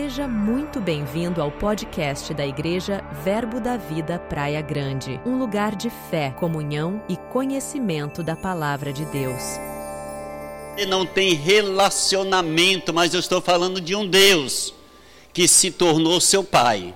Seja muito bem-vindo ao podcast da Igreja Verbo da Vida Praia Grande, um lugar de fé, comunhão e conhecimento da palavra de Deus. Você não tem relacionamento, mas eu estou falando de um Deus que se tornou seu pai.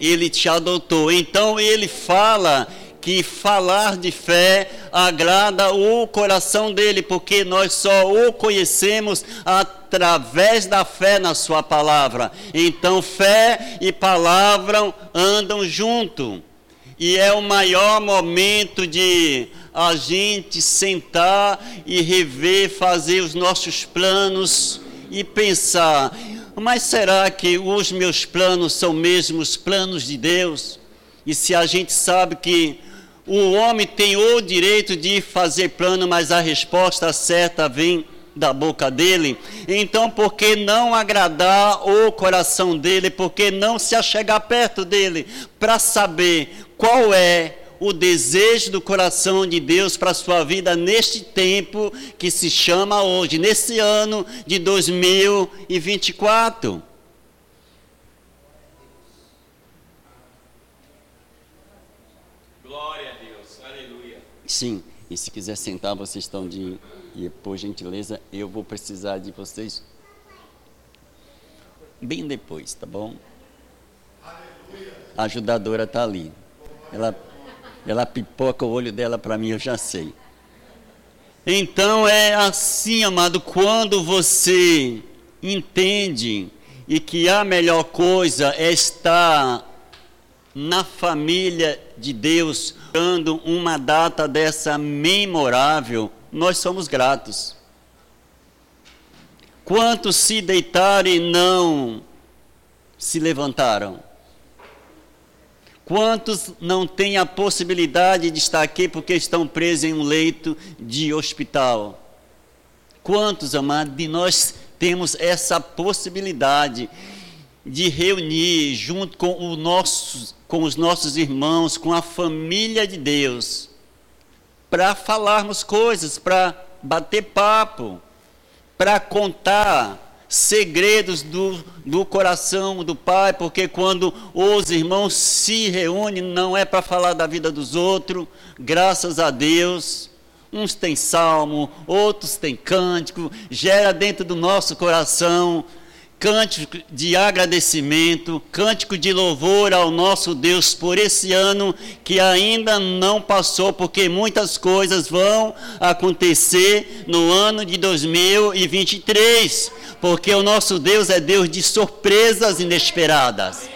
Ele te adotou. Então ele fala que falar de fé agrada o coração dele, porque nós só o conhecemos através da fé na sua palavra. Então, fé e palavra andam junto. E é o maior momento de a gente sentar e rever, fazer os nossos planos e pensar: mas será que os meus planos são mesmo os planos de Deus? E se a gente sabe que o homem tem o direito de fazer plano, mas a resposta certa vem da boca dele. Então, por que não agradar o coração dele? Por que não se achegar perto dele para saber qual é o desejo do coração de Deus para a sua vida neste tempo que se chama hoje, nesse ano de 2024? Sim, e se quiser sentar, vocês estão de. E por gentileza, eu vou precisar de vocês bem depois, tá bom? A ajudadora está ali. Ela, ela pipoca o olho dela para mim, eu já sei. Então é assim, amado, quando você entende e que a melhor coisa é estar na família de Deus, dando uma data dessa memorável, nós somos gratos. Quantos se deitaram e não se levantaram? Quantos não têm a possibilidade de estar aqui porque estão presos em um leito de hospital? Quantos, amados, de nós temos essa possibilidade de reunir junto com, nosso, com os nossos irmãos, com a família de Deus, para falarmos coisas, para bater papo, para contar segredos do, do coração do Pai, porque quando os irmãos se reúnem, não é para falar da vida dos outros, graças a Deus. Uns têm salmo, outros têm cântico, gera dentro do nosso coração cântico de agradecimento, cântico de louvor ao nosso Deus por esse ano que ainda não passou, porque muitas coisas vão acontecer no ano de 2023, porque o nosso Deus é Deus de surpresas inesperadas.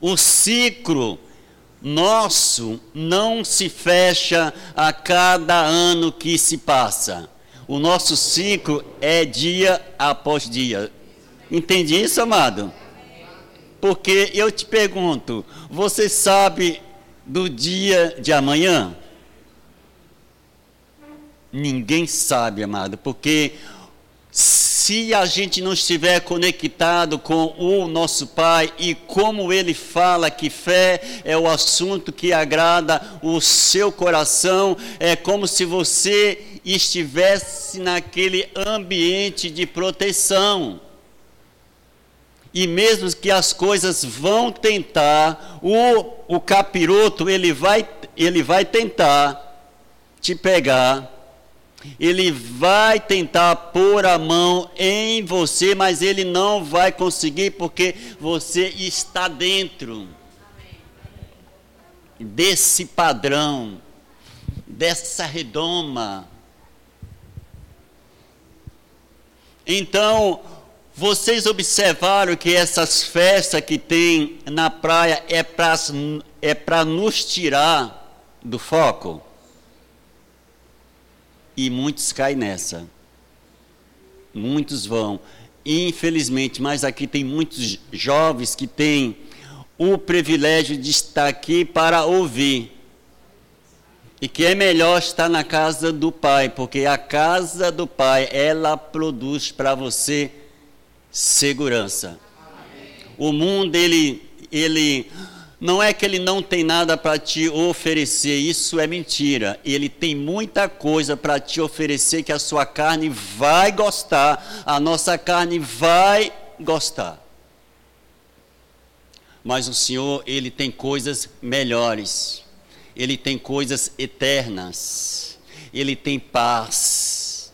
O ciclo nosso não se fecha a cada ano que se passa o nosso ciclo é dia após dia. Entende isso, amado? Porque eu te pergunto, você sabe do dia de amanhã? Ninguém sabe, amado, porque se a gente não estiver conectado com o nosso Pai e como ele fala que fé é o assunto que agrada o seu coração, é como se você estivesse naquele ambiente de proteção. E mesmo que as coisas vão tentar, o, o capiroto ele vai, ele vai tentar te pegar ele vai tentar pôr a mão em você, mas ele não vai conseguir porque você está dentro desse padrão, dessa redoma. Então, vocês observaram que essas festas que tem na praia é para é nos tirar do foco? E muitos caem nessa. Muitos vão. Infelizmente, mas aqui tem muitos jovens que têm o privilégio de estar aqui para ouvir. E que é melhor estar na casa do Pai, porque a casa do Pai, ela produz para você segurança. O mundo, ele, ele Não é que ele não tem nada para te oferecer, isso é mentira. Ele tem muita coisa para te oferecer que a sua carne vai gostar, a nossa carne vai gostar. Mas o Senhor, ele tem coisas melhores. Ele tem coisas eternas. Ele tem paz.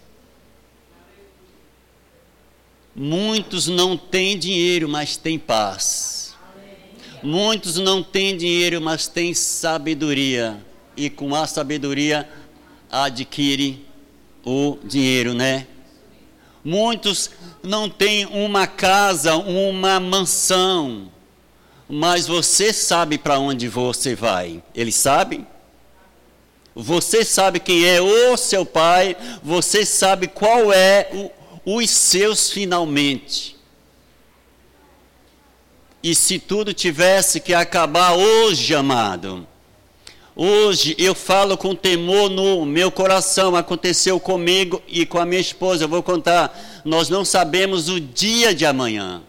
Muitos não têm dinheiro, mas têm paz. Muitos não têm dinheiro, mas têm sabedoria. E com a sabedoria adquire o dinheiro, né? Muitos não têm uma casa, uma mansão, mas você sabe para onde você vai. Eles sabem? Você sabe quem é o seu pai, você sabe qual é o, os seus finalmente. E se tudo tivesse que acabar hoje, amado, hoje eu falo com temor no meu coração, aconteceu comigo e com a minha esposa, eu vou contar, nós não sabemos o dia de amanhã.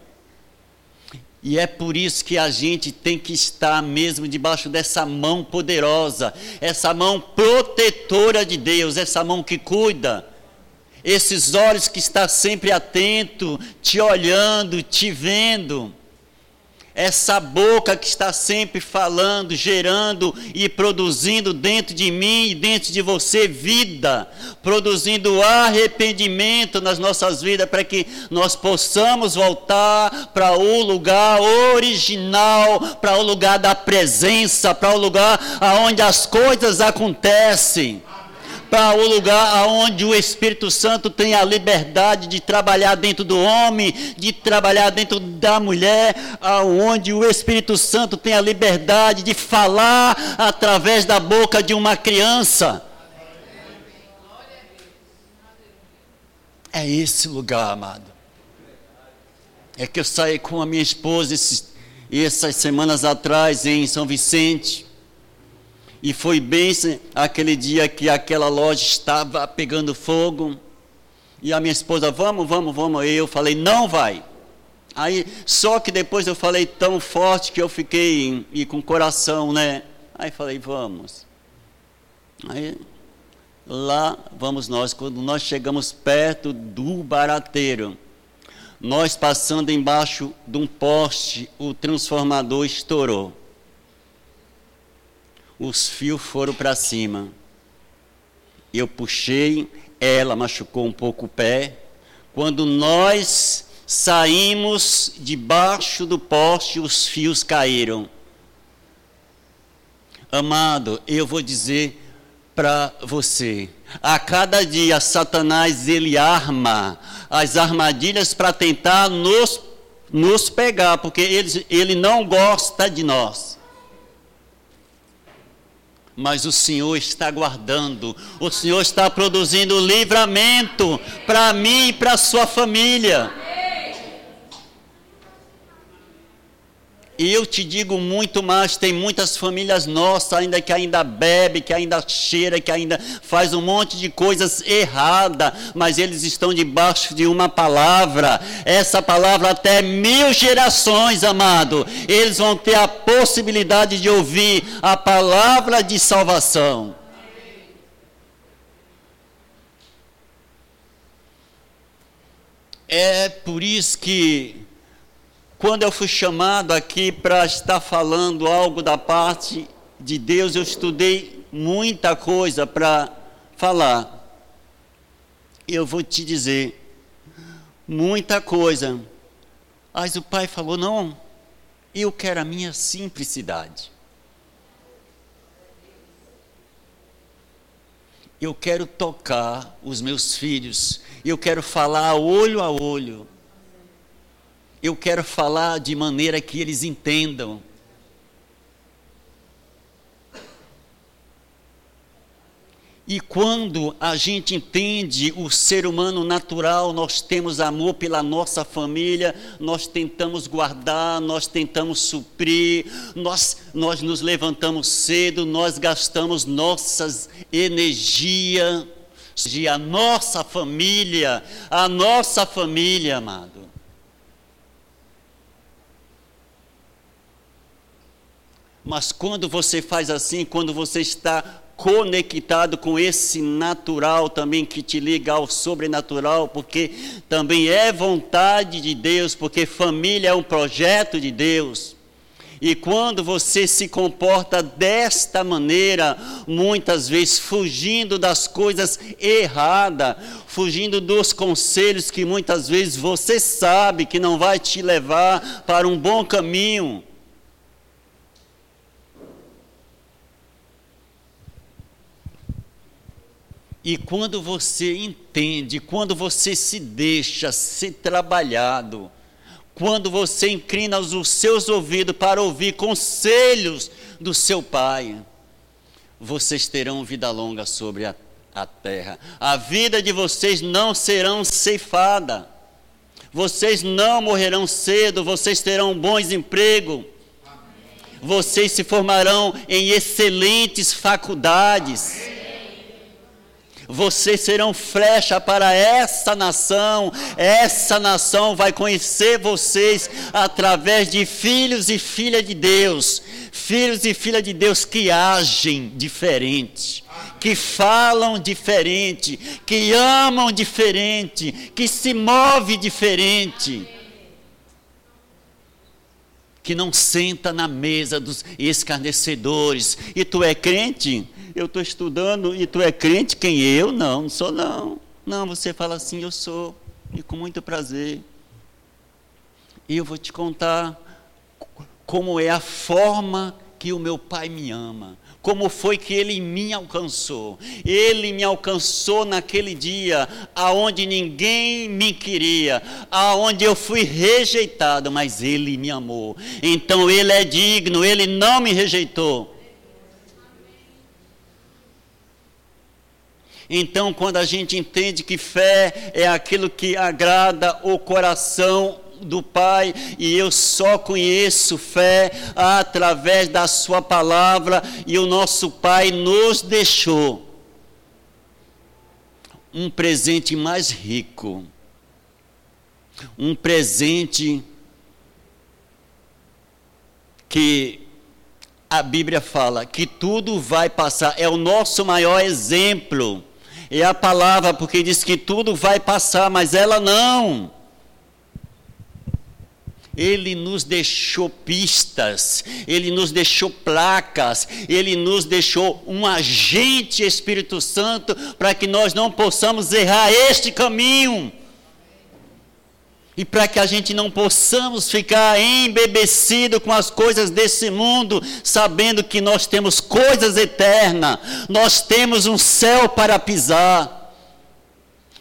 E é por isso que a gente tem que estar mesmo debaixo dessa mão poderosa, essa mão protetora de Deus, essa mão que cuida, esses olhos que está sempre atento, te olhando, te vendo essa boca que está sempre falando, gerando e produzindo dentro de mim e dentro de você vida, produzindo arrependimento nas nossas vidas para que nós possamos voltar para o lugar original, para o lugar da presença, para o lugar aonde as coisas acontecem para o lugar onde o Espírito Santo tem a liberdade de trabalhar dentro do homem, de trabalhar dentro da mulher, aonde o Espírito Santo tem a liberdade de falar através da boca de uma criança. É esse lugar, amado. É que eu saí com a minha esposa esses, essas semanas atrás em São Vicente. E foi bem aquele dia que aquela loja estava pegando fogo. E a minha esposa, vamos, vamos, vamos. E eu falei, não vai. Aí, só que depois eu falei tão forte que eu fiquei e com coração, né? Aí falei, vamos. Aí, lá vamos nós. Quando nós chegamos perto do barateiro, nós passando embaixo de um poste, o transformador estourou os fios foram para cima. Eu puxei, ela machucou um pouco o pé. Quando nós saímos debaixo do poste, os fios caíram. Amado, eu vou dizer para você, a cada dia Satanás ele arma as armadilhas para tentar nos, nos pegar, porque ele, ele não gosta de nós mas o Senhor está guardando, o Senhor está produzindo livramento para mim e para a sua família. Eu te digo muito mais, tem muitas famílias nossas ainda que ainda bebe, que ainda cheira, que ainda faz um monte de coisas erradas, mas eles estão debaixo de uma palavra. Essa palavra até mil gerações, amado, eles vão ter a possibilidade de ouvir a palavra de salvação. É por isso que quando eu fui chamado aqui para estar falando algo da parte de Deus, eu estudei muita coisa para falar. Eu vou te dizer, muita coisa. Mas o pai falou: não, eu quero a minha simplicidade. Eu quero tocar os meus filhos, eu quero falar olho a olho eu quero falar de maneira que eles entendam. E quando a gente entende o ser humano natural, nós temos amor pela nossa família, nós tentamos guardar, nós tentamos suprir, nós, nós nos levantamos cedo, nós gastamos nossas energias, a nossa família, a nossa família, amado. Mas quando você faz assim, quando você está conectado com esse natural também que te liga ao sobrenatural, porque também é vontade de Deus, porque família é um projeto de Deus. E quando você se comporta desta maneira, muitas vezes fugindo das coisas erradas, fugindo dos conselhos que muitas vezes você sabe que não vai te levar para um bom caminho, E quando você entende, quando você se deixa ser trabalhado, quando você inclina os seus ouvidos para ouvir conselhos do seu Pai, vocês terão vida longa sobre a, a terra. A vida de vocês não serão ceifada. Vocês não morrerão cedo, vocês terão bons empregos. Vocês se formarão em excelentes faculdades vocês serão flecha para essa nação, essa nação vai conhecer vocês através de filhos e filhas de Deus, filhos e filhas de Deus que agem diferente, que falam diferente, que amam diferente, que se move diferente que não senta na mesa dos escarnecedores. E tu é crente? Eu estou estudando e tu é crente? Quem eu? Não, não sou não. Não, você fala assim, eu sou. E com muito prazer. E eu vou te contar como é a forma que o meu pai me ama como foi que ele me alcançou. Ele me alcançou naquele dia aonde ninguém me queria, aonde eu fui rejeitado, mas ele me amou. Então ele é digno, ele não me rejeitou. Então, quando a gente entende que fé é aquilo que agrada o coração do Pai, e eu só conheço fé através da Sua palavra, e o nosso Pai nos deixou um presente mais rico, um presente que a Bíblia fala que tudo vai passar, é o nosso maior exemplo. É a palavra, porque diz que tudo vai passar, mas ela não. Ele nos deixou pistas, Ele nos deixou placas, Ele nos deixou um agente Espírito Santo para que nós não possamos errar este caminho. E para que a gente não possamos ficar embebecido com as coisas desse mundo, sabendo que nós temos coisas eternas, nós temos um céu para pisar.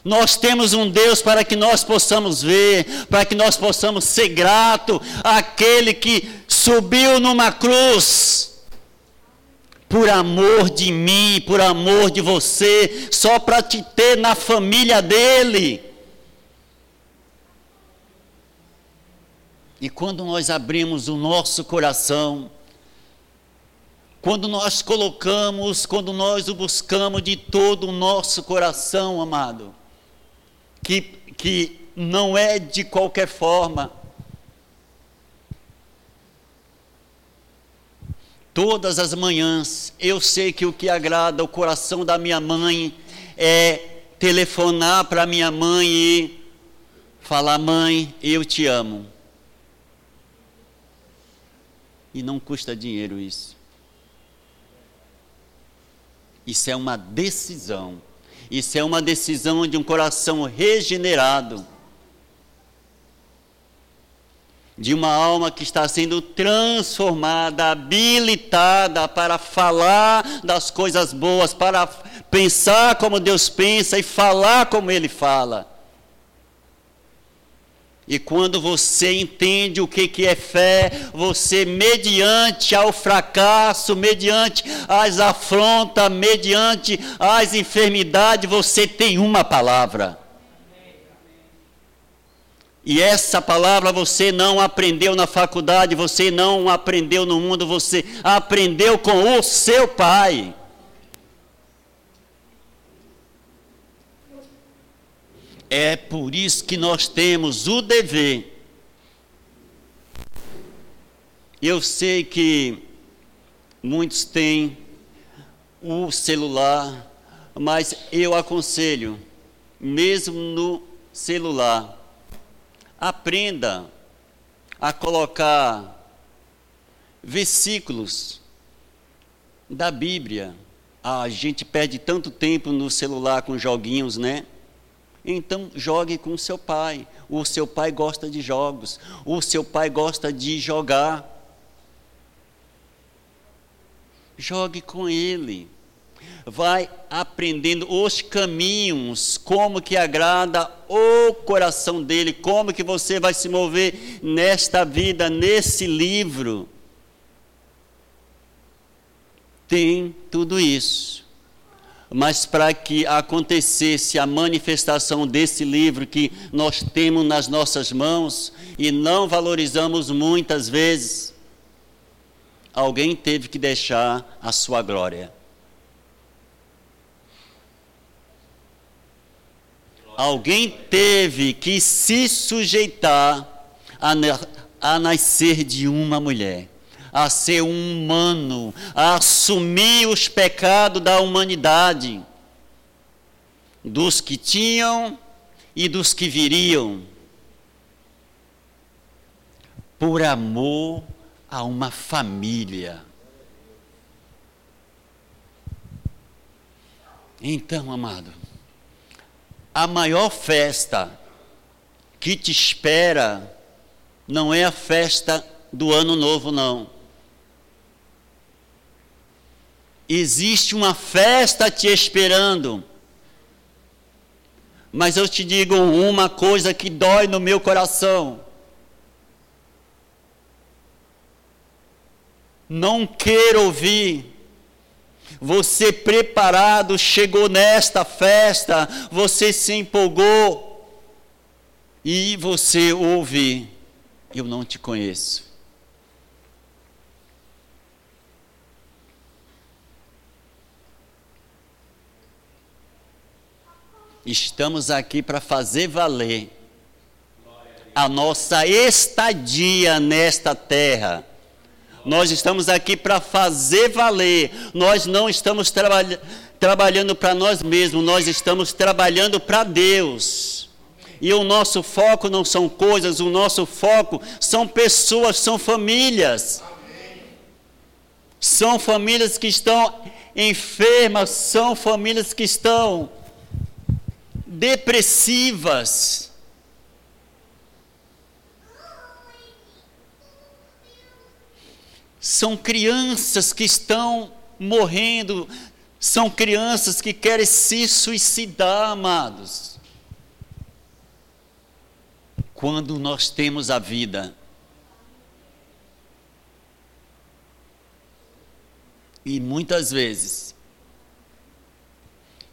Nós temos um Deus para que nós possamos ver, para que nós possamos ser grato àquele que subiu numa cruz por amor de mim, por amor de você, só para te ter na família dele. E quando nós abrimos o nosso coração, quando nós colocamos, quando nós o buscamos de todo o nosso coração, amado, que, que não é de qualquer forma. Todas as manhãs eu sei que o que agrada o coração da minha mãe é telefonar para minha mãe e falar: Mãe, eu te amo. E não custa dinheiro isso. Isso é uma decisão isso é uma decisão de um coração regenerado, de uma alma que está sendo transformada, habilitada para falar das coisas boas, para pensar como Deus pensa e falar como Ele fala. E quando você entende o que, que é fé, você, mediante ao fracasso, mediante as afrontas, mediante as enfermidades, você tem uma palavra. E essa palavra você não aprendeu na faculdade, você não aprendeu no mundo, você aprendeu com o seu pai. É por isso que nós temos o dever. Eu sei que muitos têm o celular, mas eu aconselho, mesmo no celular, aprenda a colocar versículos da Bíblia. a gente perde tanto tempo no celular com joguinhos, né? Então jogue com seu pai. O seu pai gosta de jogos. O seu pai gosta de jogar. Jogue com ele. Vai aprendendo os caminhos, como que agrada o coração dele, como que você vai se mover nesta vida, nesse livro tem tudo isso. Mas para que acontecesse a manifestação desse livro que nós temos nas nossas mãos e não valorizamos muitas vezes, alguém teve que deixar a sua glória. Alguém teve que se sujeitar a, a nascer de uma mulher a ser um humano, a assumir os pecados da humanidade, dos que tinham e dos que viriam, por amor a uma família. Então, amado, a maior festa que te espera não é a festa do ano novo, não. Existe uma festa te esperando. Mas eu te digo uma coisa que dói no meu coração. Não quero ouvir. Você preparado, chegou nesta festa, você se empolgou e você ouve: Eu não te conheço. Estamos aqui para fazer valer a nossa estadia nesta terra. Nós estamos aqui para fazer valer. Nós não estamos trabalha trabalhando para nós mesmos, nós estamos trabalhando para Deus. E o nosso foco não são coisas, o nosso foco são pessoas, são famílias. São famílias que estão enfermas, são famílias que estão depressivas. São crianças que estão morrendo, são crianças que querem se suicidar, amados. Quando nós temos a vida, e muitas vezes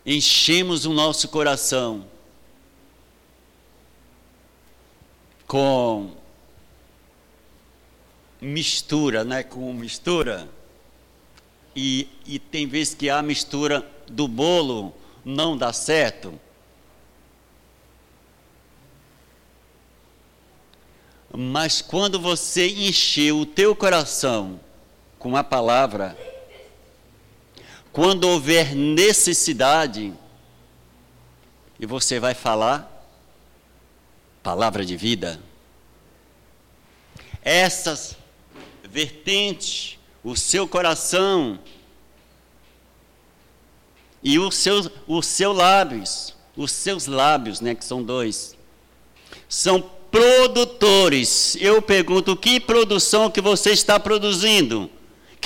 enchemos o nosso coração com mistura, né? Com mistura. E, e tem vezes que a mistura do bolo não dá certo. Mas quando você encheu o teu coração com a palavra, quando houver necessidade, e você vai falar palavra de vida, essas vertentes, o seu coração e os seus, os seus lábios, os seus lábios, né, que são dois, são produtores. Eu pergunto, que produção que você está produzindo?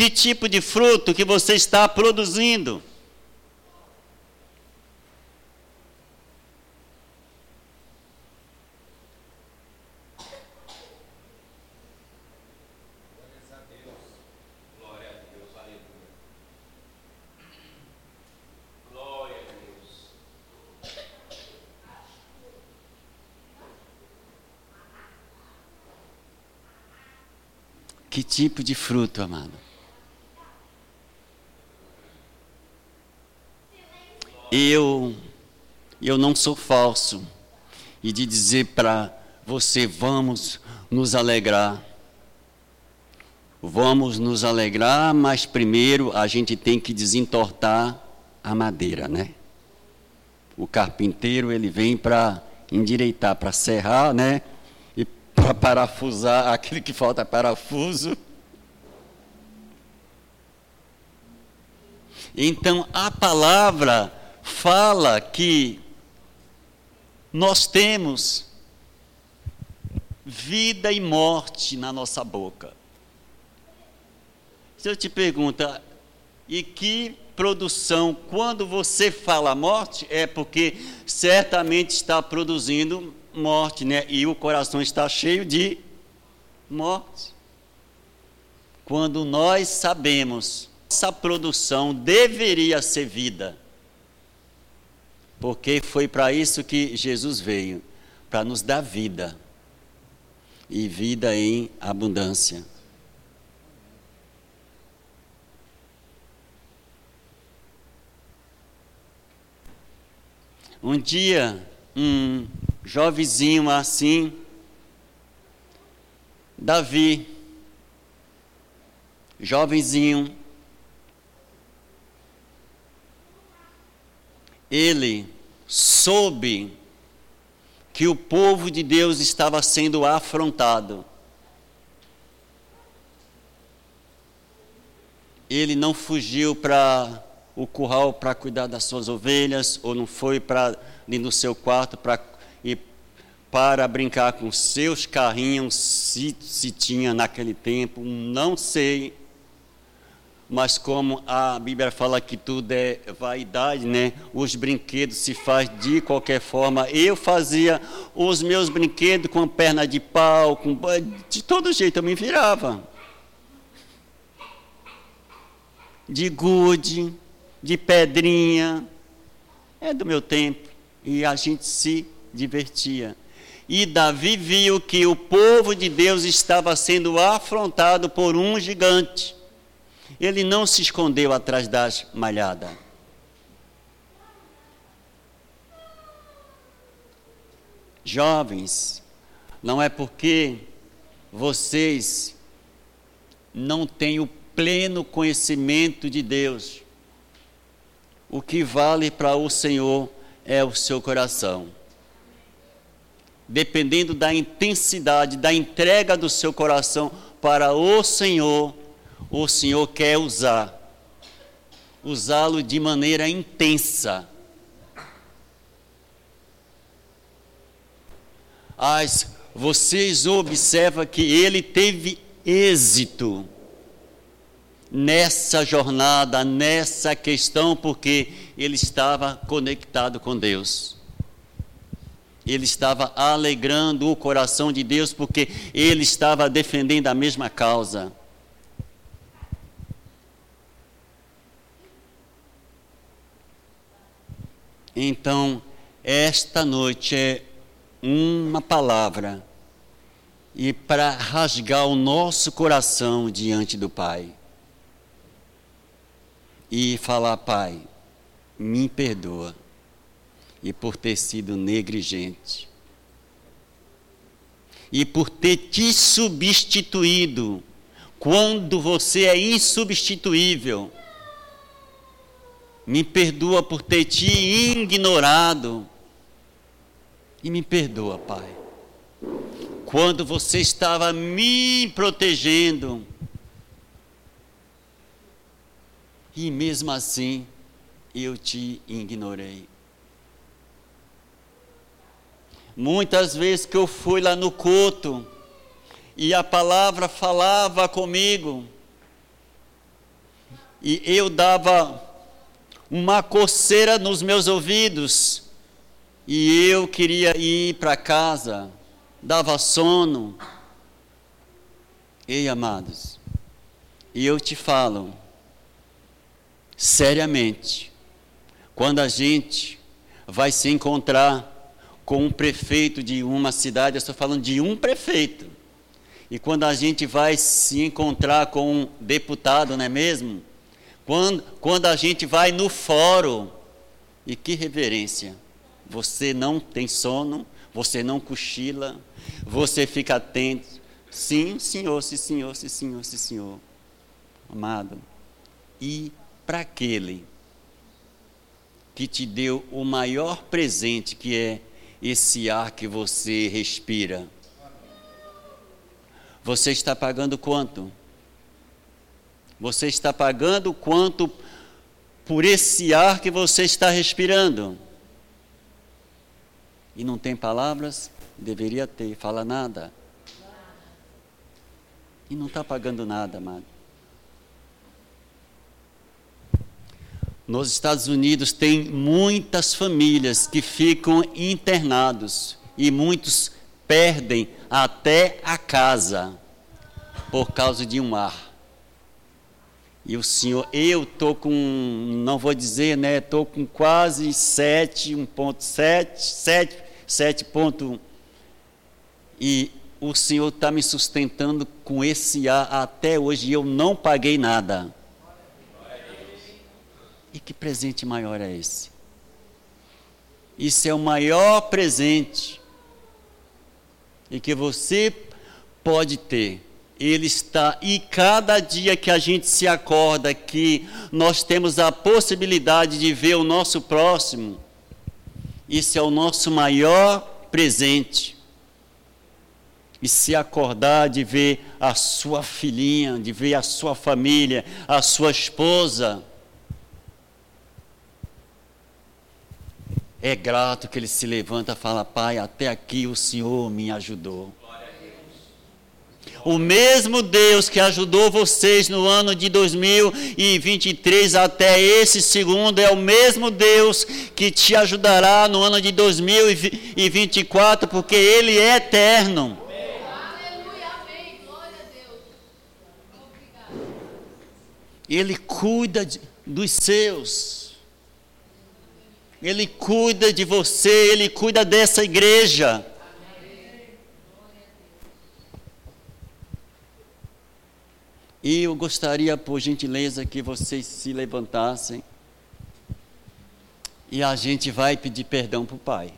Que tipo de fruto que você está produzindo? Que tipo de fruto, amado? Eu eu não sou falso e de dizer para você vamos nos alegrar. vamos nos alegrar, mas primeiro a gente tem que desentortar a madeira, né? O carpinteiro ele vem para endireitar, para serrar, né? E para parafusar aquilo que falta parafuso. Então a palavra fala que nós temos vida e morte na nossa boca. Se eu te pergunto, e que produção, quando você fala morte, é porque certamente está produzindo morte, né? E o coração está cheio de morte. Quando nós sabemos, essa produção deveria ser vida. Porque foi para isso que Jesus veio, para nos dar vida. E vida em abundância. Um dia, um jovenzinho assim, Davi, jovenzinho, ele soube que o povo de Deus estava sendo afrontado. Ele não fugiu para o curral para cuidar das suas ovelhas, ou não foi para ir no seu quarto para para brincar com seus carrinhos, se, se tinha naquele tempo, não sei. Mas como a Bíblia fala que tudo é vaidade, né? Os brinquedos se faz de qualquer forma. Eu fazia os meus brinquedos com perna de pau, com de todo jeito eu me virava. De gude, de pedrinha. É do meu tempo. E a gente se divertia. E Davi viu que o povo de Deus estava sendo afrontado por um gigante. Ele não se escondeu atrás das malhadas. Jovens, não é porque vocês não têm o pleno conhecimento de Deus o que vale para o Senhor é o seu coração. Dependendo da intensidade, da entrega do seu coração para o Senhor, o Senhor quer usar, usá-lo de maneira intensa. As, vocês observam que ele teve êxito nessa jornada, nessa questão, porque ele estava conectado com Deus. Ele estava alegrando o coração de Deus, porque ele estava defendendo a mesma causa. Então, esta noite é uma palavra e para rasgar o nosso coração diante do Pai e falar: Pai, me perdoa, e por ter sido negligente, e por ter te substituído, quando você é insubstituível. Me perdoa por ter te ignorado. E me perdoa, Pai. Quando você estava me protegendo, e mesmo assim eu te ignorei. Muitas vezes que eu fui lá no culto e a palavra falava comigo e eu dava uma coceira nos meus ouvidos e eu queria ir para casa, dava sono. Ei, amados, e eu te falo, seriamente quando a gente vai se encontrar com um prefeito de uma cidade, eu estou falando de um prefeito. E quando a gente vai se encontrar com um deputado, não é mesmo? Quando, quando a gente vai no fórum, e que reverência! Você não tem sono, você não cochila, você fica atento, Sim, senhor, sim, senhor, sim, senhor, sim, senhor. Amado, e para aquele que te deu o maior presente, que é esse ar que você respira, você está pagando quanto? Você está pagando quanto por esse ar que você está respirando? E não tem palavras? Deveria ter, fala nada. E não está pagando nada, amado. Nos Estados Unidos tem muitas famílias que ficam internados e muitos perdem até a casa por causa de um ar. E o Senhor, eu estou com, não vou dizer, né? Estou com quase 7, 1.7, 7, 7.1. E o Senhor está me sustentando com esse ar até hoje e eu não paguei nada. E que presente maior é esse? Isso é o maior presente e que você pode ter. Ele está, e cada dia que a gente se acorda que nós temos a possibilidade de ver o nosso próximo, isso é o nosso maior presente e se acordar de ver a sua filhinha, de ver a sua família, a sua esposa. É grato que ele se levanta e fala: Pai, até aqui o Senhor me ajudou. O mesmo Deus que ajudou vocês no ano de 2023 até esse segundo é o mesmo Deus que te ajudará no ano de 2024, porque Ele é eterno. Ele cuida dos seus. Ele cuida de você, ele cuida dessa igreja. E eu gostaria, por gentileza, que vocês se levantassem. E a gente vai pedir perdão para o Pai.